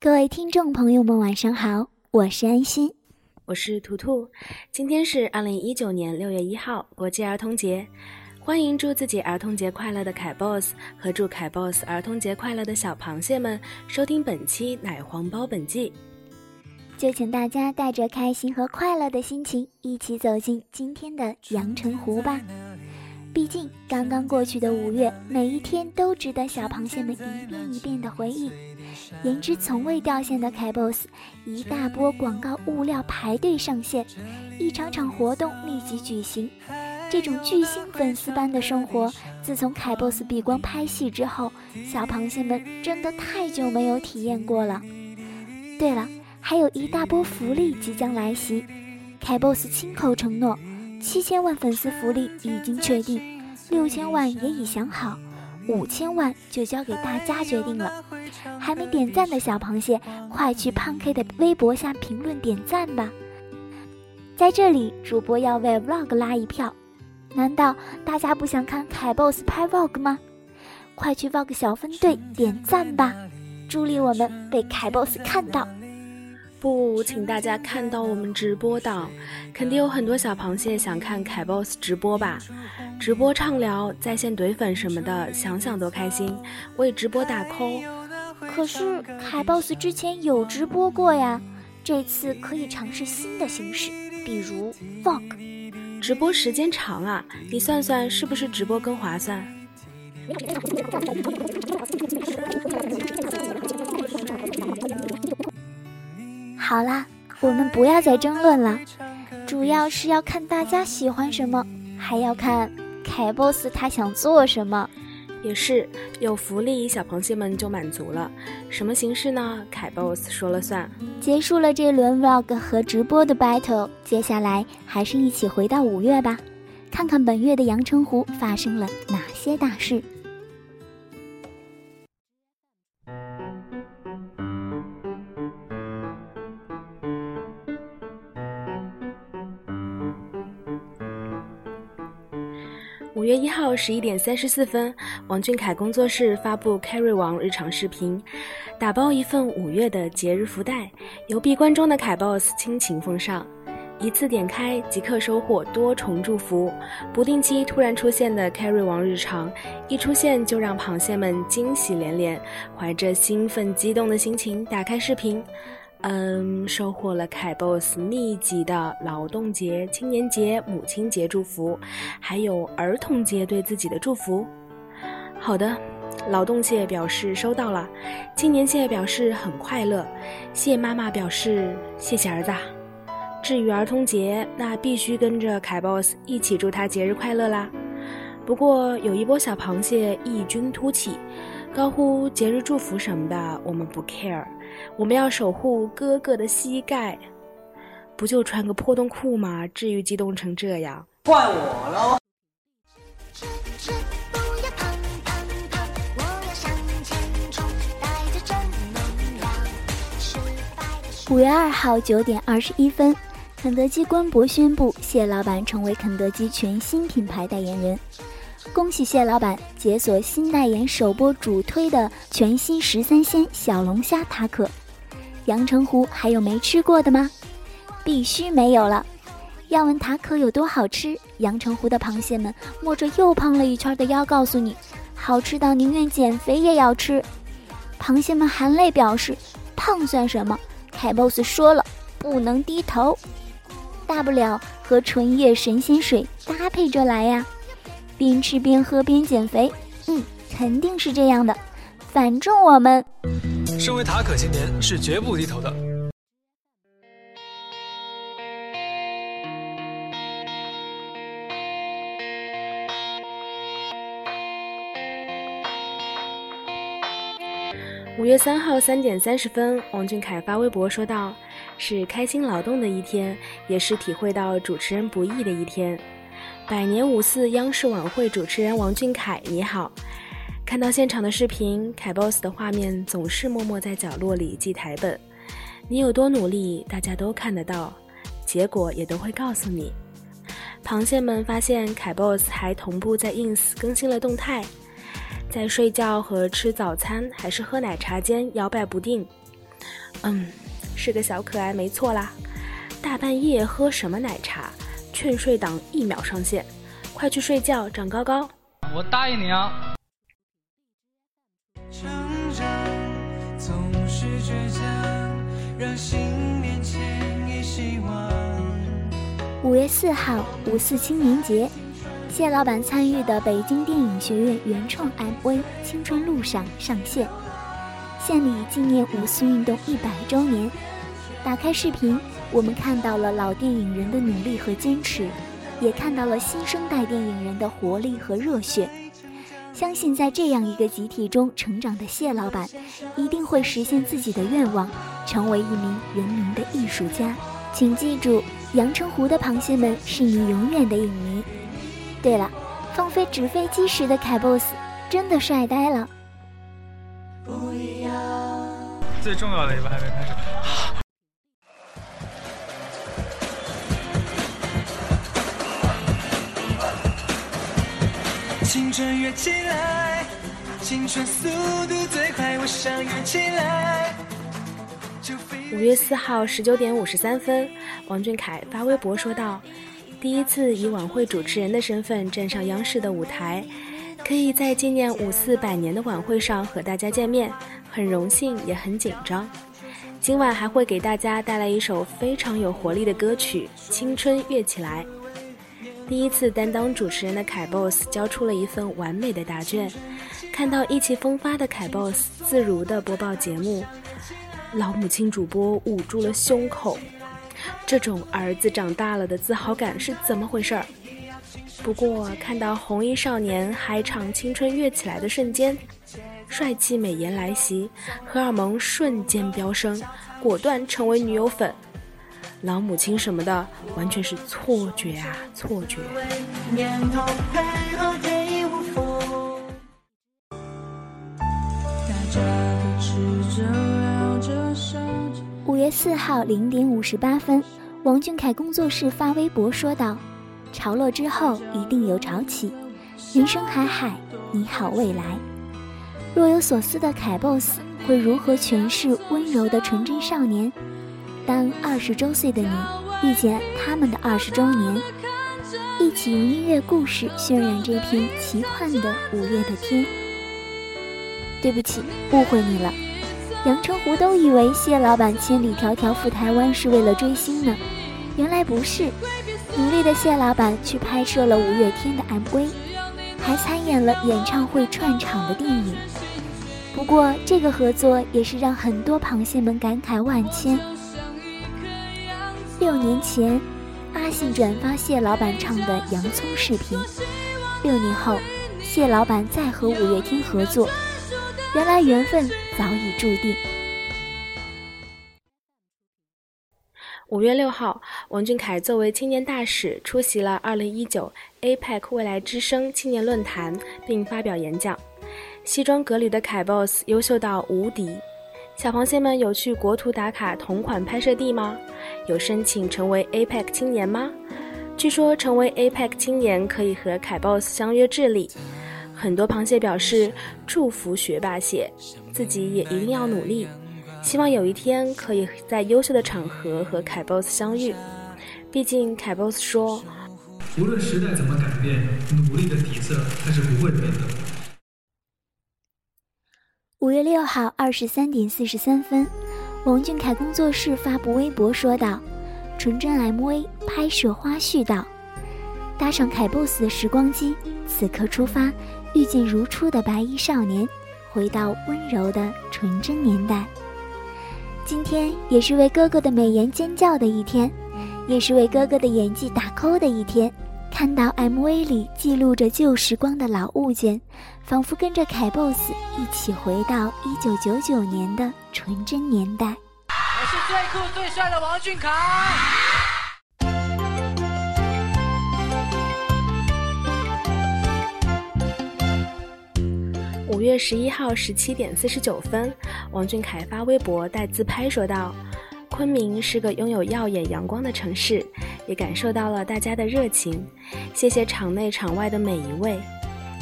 各位听众朋友们，晚上好，我是安心，我是图图。今天是二零一九年六月一号，国际儿童节，欢迎祝自己儿童节快乐的凯 boss 和祝凯 boss 儿童节快乐的小螃蟹们收听本期奶黄包本季。就请大家带着开心和快乐的心情，一起走进今天的阳澄湖吧。毕竟刚刚过去的五月，每一天都值得小螃蟹们一遍一遍的回忆。颜值从未掉线的凯 boss，一大波广告物料排队上线，一场场活动立即举行。这种巨星粉丝般的生活，自从凯 boss 闭关拍戏之后，小螃蟹们真的太久没有体验过了。对了。还有一大波福利即将来袭，凯 boss 亲口承诺，七千万粉丝福利已经确定，六千万也已想好，五千万就交给大家决定了。还没点赞的小螃蟹，快去胖 K 的微博下评论点赞吧！在这里，主播要为 vlog 拉一票，难道大家不想看凯 boss 拍 vlog 吗？快去 vlog 小分队点赞吧，助力我们被凯 boss 看到。不，请大家看到我们直播档，肯定有很多小螃蟹想看凯 boss 直播吧？直播畅聊、在线怼粉什么的，想想都开心，为直播打 call。可是凯 boss 之前有直播过呀，这次可以尝试新的形式，比如 vlog。直播时间长啊，你算算是不是直播更划算？好啦，我们不要再争论了，主要是要看大家喜欢什么，还要看凯 boss 他想做什么。也是有福利，小螃蟹们就满足了。什么形式呢？凯 boss 说了算。结束了这轮 vlog 和直播的 battle，接下来还是一起回到五月吧，看看本月的阳澄湖发生了哪些大事。月一号十一点三十四分，王俊凯工作室发布 Carry 王日常视频，打包一份五月的节日福袋，由闭关中的凯 boss 倾情奉上，一次点开即刻收获多重祝福。不定期突然出现的 Carry 王日常，一出现就让螃蟹们惊喜连连，怀着兴奋激动的心情打开视频。嗯，收获了凯 boss 密集的劳动节、青年节、母亲节祝福，还有儿童节对自己的祝福。好的，劳动蟹表示收到了，青年蟹表示很快乐，蟹妈妈表示谢谢儿子。至于儿童节，那必须跟着凯 boss 一起祝他节日快乐啦。不过有一波小螃蟹异军突起，高呼节日祝福什么的，我们不 care。我们要守护哥哥的膝盖，不就穿个破洞裤吗？至于激动成这样？换我喽！五月二号九点二十一分，肯德基官博宣布，谢老板成为肯德基全新品牌代言人。恭喜谢老板解锁新代言首播主推的全新十三鲜小龙虾塔可，阳澄湖还有没吃过的吗？必须没有了！要问塔可有多好吃，阳澄湖的螃蟹们摸着又胖了一圈的腰告诉你，好吃到宁愿减肥也要吃。螃蟹们含泪表示，胖算什么？凯 boss 说了，不能低头，大不了和纯叶神仙水搭配着来呀，边吃边喝边减肥，嗯，肯定是这样的。反正我们，身为塔可青年是绝不低头的。五月三号三点三十分，王俊凯发微博说道：“是开心劳动的一天，也是体会到主持人不易的一天。”百年五四央视晚会主持人王俊凯，你好！看到现场的视频，凯 boss 的画面总是默默在角落里记台本。你有多努力，大家都看得到，结果也都会告诉你。螃蟹们发现凯 boss 还同步在 ins 更新了动态。在睡觉和吃早餐还是喝奶茶间摇摆不定，嗯，是个小可爱没错啦。大半夜喝什么奶茶？劝睡党一秒上线，快去睡觉长高高。我答应你啊。五月四号，五四青年节。谢老板参与的北京电影学院原创 MV《青春路上》上线，献礼纪念五四运动一百周年。打开视频，我们看到了老电影人的努力和坚持，也看到了新生代电影人的活力和热血。相信在这样一个集体中成长的谢老板，一定会实现自己的愿望，成为一名人民的艺术家。请记住，阳澄湖的螃蟹们是你永远的影迷。对了，放飞纸飞机时的凯 boss 真的帅呆了。不一样最重要的一步还没开始。春跃起来，青春速度最快，我想跃起来。五月四号十九点五十三分，王俊凯发微博说道。第一次以晚会主持人的身份站上央视的舞台，可以在纪念五四百年的晚会上和大家见面，很荣幸也很紧张。今晚还会给大家带来一首非常有活力的歌曲《青春跃起来》。第一次担当主持人的凯 boss 交出了一份完美的答卷，看到意气风发的凯 boss 自如的播报节目，老母亲主播捂住了胸口。这种儿子长大了的自豪感是怎么回事儿？不过看到红衣少年嗨唱《青春跃起来》的瞬间，帅气美颜来袭，荷尔蒙瞬间飙升，果断成为女友粉。老母亲什么的，完全是错觉啊，错觉。五月四号零点五十八分，王俊凯工作室发微博说道：“潮落之后一定有潮起，人生海海，你好未来。”若有所思的凯 boss 会如何诠释温柔的纯真少年？当二十周岁的你遇见他们的二十周年，一起用音乐故事渲染这片奇幻的五月的天。对不起，误会你了。阳澄湖都以为谢老板千里迢迢赴台湾是为了追星呢，原来不是。努力的谢老板去拍摄了五月天的 MV，还参演了演唱会串场的电影。不过这个合作也是让很多螃蟹们感慨万千。六年前，阿信转发谢老板唱的《洋葱》视频，六年后，谢老板再和五月天合作。原来缘分早已注定。五月六号，王俊凯作为青年大使出席了二零一九 APEC 未来之声青年论坛，并发表演讲。西装革履的凯 boss 优秀到无敌。小螃蟹们有去国图打卡同款拍摄地吗？有申请成为 APEC 青年吗？据说成为 APEC 青年可以和凯 boss 相约智利。很多螃蟹表示祝福学霸蟹，自己也一定要努力，希望有一天可以在优秀的场合和凯 boss 相遇。毕竟凯 boss 说，无论时代怎么改变，努力的底色它是不会变的。五月六号二十三点四十三分，王俊凯工作室发布微博说道：“纯真 MV 拍摄花絮道：“搭上凯 boss 的时光机，此刻出发，遇见如初的白衣少年，回到温柔的纯真年代。今天也是为哥哥的美颜尖叫的一天，也是为哥哥的演技打 call 的一天。看到 MV 里记录着旧时光的老物件，仿佛跟着凯 boss 一起回到一九九九年的纯真年代。”我是最酷最帅的王俊凯。五月十一号十七点四十九分，王俊凯发微博带自拍说道：“昆明是个拥有耀眼阳光的城市，也感受到了大家的热情。谢谢场内场外的每一位，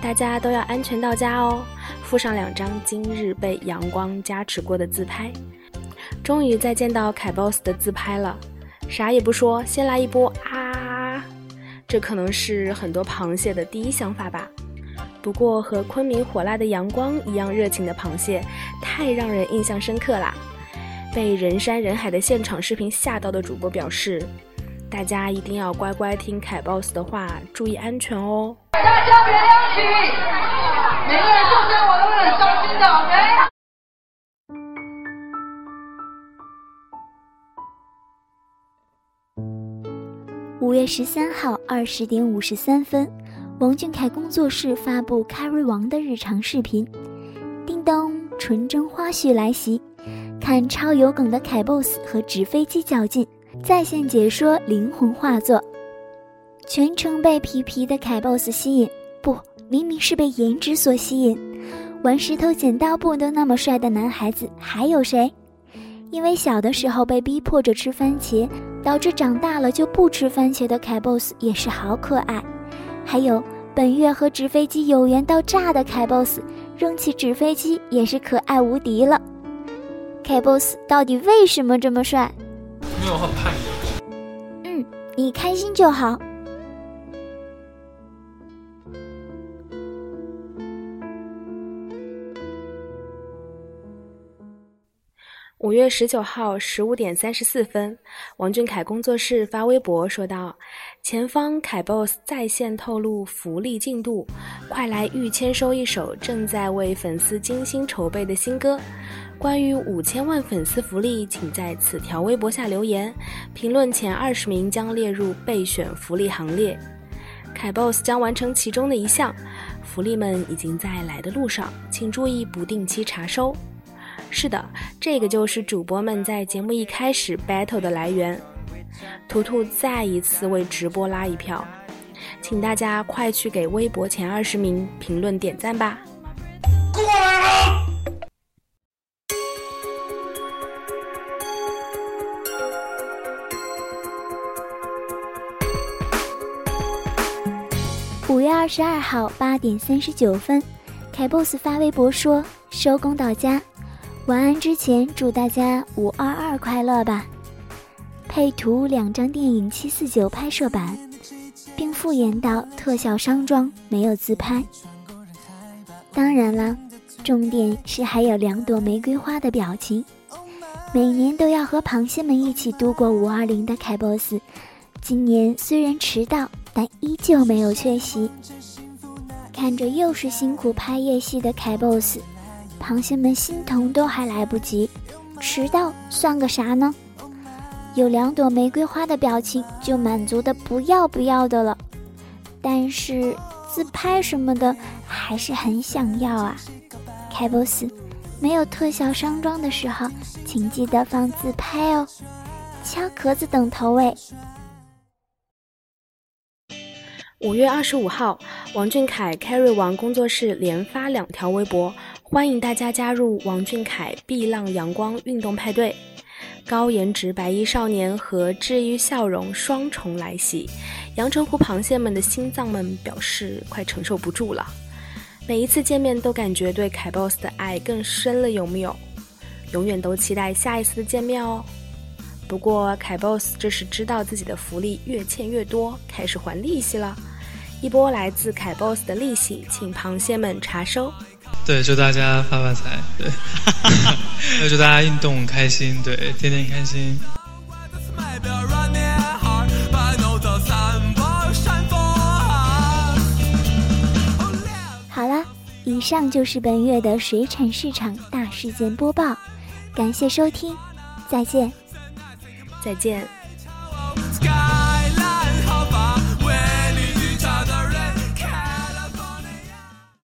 大家都要安全到家哦。”附上两张今日被阳光加持过的自拍。终于再见到凯 boss 的自拍了，啥也不说，先来一波啊！这可能是很多螃蟹的第一想法吧。不过和昆明火辣的阳光一样热情的螃蟹，太让人印象深刻啦！被人山人海的现场视频吓到的主播表示，大家一定要乖乖听凯 boss 的话，注意安全哦。大家别生气，每个人做生我都会很伤心的五月十三号二十点五十三分，王俊凯工作室发布 Carry 王的日常视频。叮咚，纯真花絮来袭，看超有梗的凯 boss 和纸飞机较劲，在线解说灵魂画作，全程被皮皮的凯 boss 吸引。不，明明是被颜值所吸引。玩石头剪刀布都那么帅的男孩子还有谁？因为小的时候被逼迫着吃番茄。导致长大了就不吃番茄的凯 boss 也是好可爱，还有本月和纸飞机有缘到炸的凯 boss，扔起纸飞机也是可爱无敌了。凯 boss 到底为什么这么帅？因为我很叛逆。嗯，你开心就好。五月十九号十五点三十四分，王俊凯工作室发微博说道：“前方凯 boss 在线透露福利进度，快来预签收一首正在为粉丝精心筹备的新歌。关于五千万粉丝福利，请在此条微博下留言，评论前二十名将列入备选福利行列。凯 boss 将完成其中的一项，福利们已经在来的路上，请注意不定期查收。”是的，这个就是主播们在节目一开始 battle 的来源。图图再一次为直播拉一票，请大家快去给微博前二十名评论点赞吧。二十二号八点三十九分，凯 boss 发微博说：“收工到家。”晚安之前，祝大家五二二快乐吧！配图两张电影七四九拍摄版，并附言道：“特效商装没有自拍。”当然啦，重点是还有两朵玫瑰花的表情。每年都要和螃蟹们一起度过五二零的凯 boss，今年虽然迟到，但依旧没有缺席。看着又是辛苦拍夜戏的凯 boss。螃蟹们心疼都还来不及，迟到算个啥呢？有两朵玫瑰花的表情就满足的不要不要的了，但是自拍什么的还是很想要啊。凯 boss，没有特效商装的时候，请记得放自拍哦。敲壳子等投喂。五月二十五号，王俊凯 Carry 王工作室连发两条微博。欢迎大家加入王俊凯碧浪阳光运动派对，高颜值白衣少年和治愈笑容双重来袭，阳澄湖螃蟹们的心脏们表示快承受不住了。每一次见面都感觉对凯 boss 的爱更深了，有没有？永远都期待下一次的见面哦。不过凯 boss 这是知道自己的福利越欠越多，开始还利息了。一波来自凯 boss 的利息，请螃蟹们查收。对，祝大家发发财。对。要祝大家运动开心，对，天天开心。好了，以上就是本月的水产市场大事件播报，感谢收听，再见。再见。